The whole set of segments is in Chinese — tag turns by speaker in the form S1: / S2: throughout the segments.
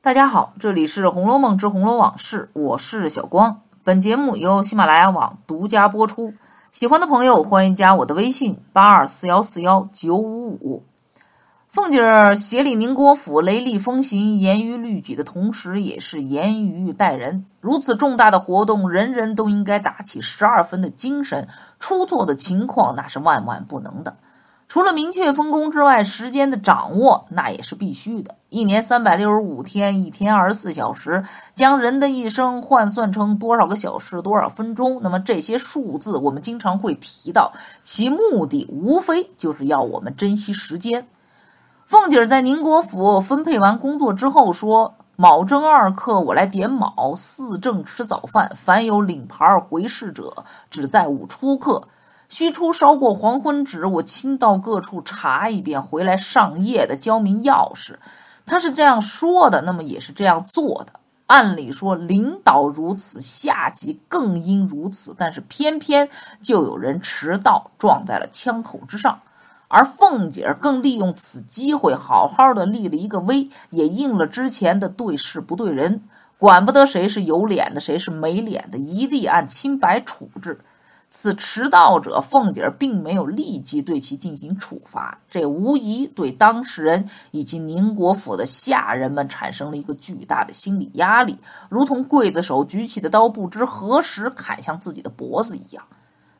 S1: 大家好，这里是《红楼梦之红楼往事》，我是小光。本节目由喜马拉雅网独家播出。喜欢的朋友欢迎加我的微信：八二四幺四幺九五五。凤姐儿协理宁国府，雷厉风行、严于律己的同时，也是严于待人。如此重大的活动，人人都应该打起十二分的精神。出错的情况那是万万不能的。除了明确分工之外，时间的掌握那也是必须的。一年三百六十五天，一天二十四小时，将人的一生换算成多少个小时、多少分钟，那么这些数字我们经常会提到，其目的无非就是要我们珍惜时间。凤姐在宁国府分配完工作之后说：“卯正二刻，我来点卯；巳正吃早饭。凡有领牌回事者，只在午出刻。须出烧过黄昏纸，我亲到各处查一遍，回来上夜的交明钥匙。”他是这样说的，那么也是这样做的。按理说，领导如此，下级更应如此，但是偏偏就有人迟到，撞在了枪口之上。而凤姐儿更利用此机会，好好的立了一个威，也应了之前的对事不对人，管不得谁是有脸的，谁是没脸的，一律按清白处置。此迟到者，凤姐儿并没有立即对其进行处罚，这无疑对当事人以及宁国府的下人们产生了一个巨大的心理压力，如同刽子手举起的刀不知何时砍向自己的脖子一样。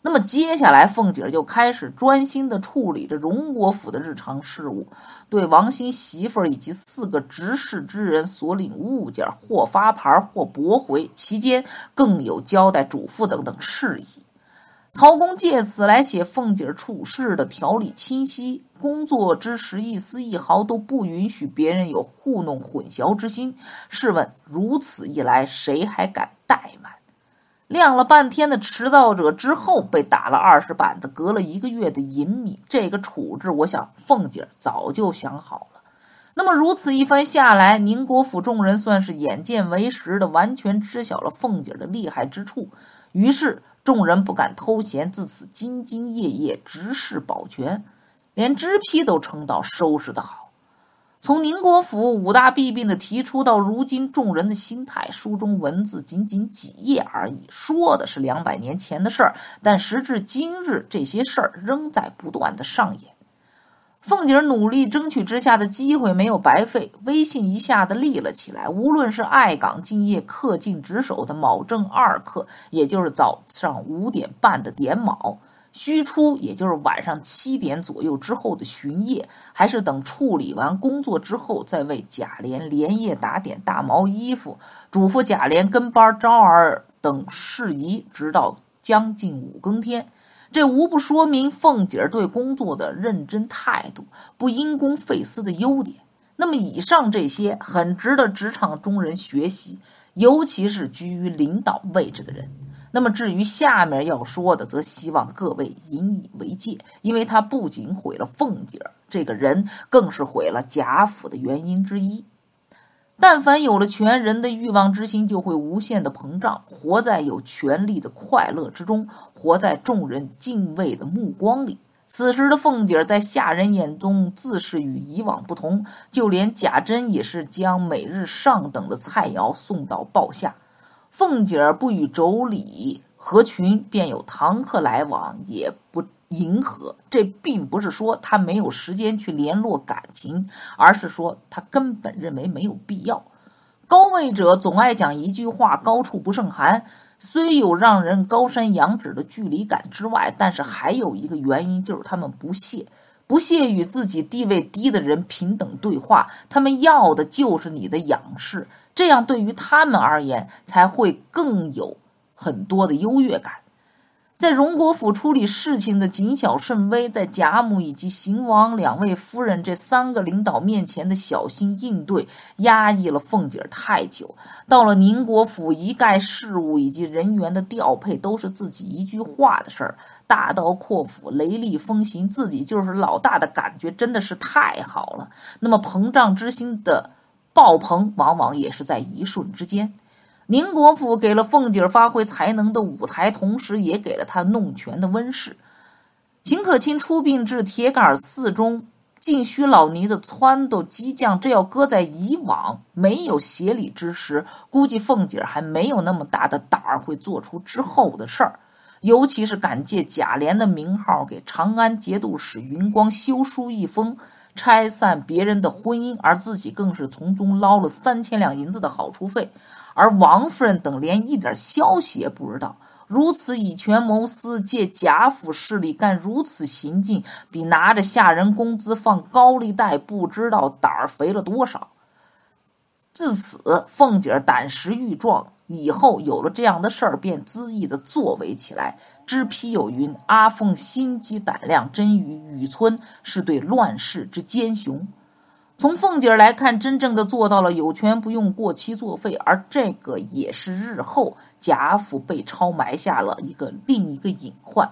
S1: 那么接下来，凤姐儿就开始专心的处理着荣国府的日常事务，对王熙媳妇儿以及四个执事之人所领物件，或发牌，或驳回，期间更有交代嘱咐等等事宜。曹公借此来写凤姐处事的条理清晰，工作之时一丝一毫都不允许别人有糊弄混淆之心。试问如此一来，谁还敢怠慢？晾了半天的迟到者之后，被打了二十板子，隔了一个月的隐秘，这个处置，我想凤姐早就想好了。那么如此一番下来，宁国府众人算是眼见为实的，完全知晓了凤姐的厉害之处。于是众人不敢偷闲，自此兢兢业业，执事保全，连知批都称道收拾的好。从宁国府五大弊病的提出到如今众人的心态，书中文字仅仅几页而已，说的是两百年前的事儿，但时至今日，这些事儿仍在不断的上演。凤姐努力争取之下的机会没有白费，威信一下子立了起来。无论是爱岗敬业、恪尽职守的卯正二刻，也就是早上五点半的点卯。虚出，也就是晚上七点左右之后的巡夜，还是等处理完工作之后，再为贾琏连夜打点大毛衣服，嘱咐贾琏跟班儿招儿等事宜，直到将近五更天。这无不说明凤姐儿对工作的认真态度，不因公废私的优点。那么，以上这些很值得职场中人学习，尤其是居于领导位置的人。那么至于下面要说的，则希望各位引以为戒，因为他不仅毁了凤姐儿这个人，更是毁了贾府的原因之一。但凡有了权，人的欲望之心就会无限的膨胀，活在有权力的快乐之中，活在众人敬畏的目光里。此时的凤姐儿在下人眼中自是与以往不同，就连贾珍也是将每日上等的菜肴送到报下。凤姐儿不与妯娌合群，便有堂客来往，也不迎合。这并不是说他没有时间去联络感情，而是说他根本认为没有必要。高位者总爱讲一句话：“高处不胜寒。”虽有让人高山仰止的距离感之外，但是还有一个原因，就是他们不屑，不屑与自己地位低的人平等对话。他们要的就是你的仰视。这样对于他们而言，才会更有很多的优越感。在荣国府处理事情的谨小慎微，在贾母以及邢王两位夫人这三个领导面前的小心应对，压抑了凤姐太久。到了宁国府，一概事务以及人员的调配都是自己一句话的事儿，大刀阔斧、雷厉风行，自己就是老大的感觉真的是太好了。那么膨胀之心的。爆棚往往也是在一瞬之间。宁国府给了凤姐儿发挥才能的舞台，同时也给了她弄权的温室。秦可卿出殡至铁杆寺中尽须老尼子撺掇激将，这要搁在以往没有协理之时，估计凤姐还没有那么大的胆儿会做出之后的事儿。尤其是敢借贾琏的名号给长安节度使云光修书一封，拆散别人的婚姻，而自己更是从中捞了三千两银子的好处费，而王夫人等连一点消息也不知道。如此以权谋私，借贾府势力干如此行径，比拿着下人工资放高利贷不知道胆儿肥了多少。自此，凤姐胆识愈壮，以后有了这样的事儿，便恣意的作为起来。知批有云：“阿凤心机胆量，真与雨村是对乱世之奸雄。”从凤姐来看，真正的做到了有权不用，过期作废，而这个也是日后贾府被抄埋下了一个另一个隐患。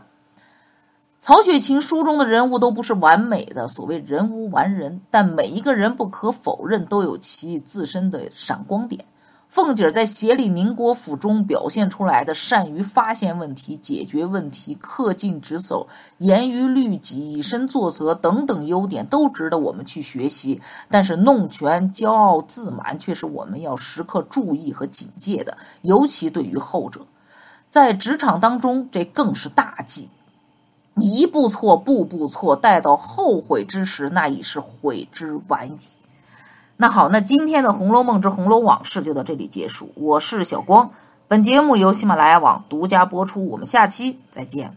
S1: 曹雪芹书中的人物都不是完美的，所谓人无完人，但每一个人不可否认都有其自身的闪光点。凤姐在协理宁国府中表现出来的善于发现问题、解决问题、恪尽职守、严于律己、以身作则等等优点，都值得我们去学习。但是弄权、骄傲自满却是我们要时刻注意和警戒的，尤其对于后者，在职场当中，这更是大忌。一步错，步步错，待到后悔之时，那已是悔之晚矣。那好，那今天的《红楼梦之红楼往事》就到这里结束。我是小光，本节目由喜马拉雅网独家播出。我们下期再见。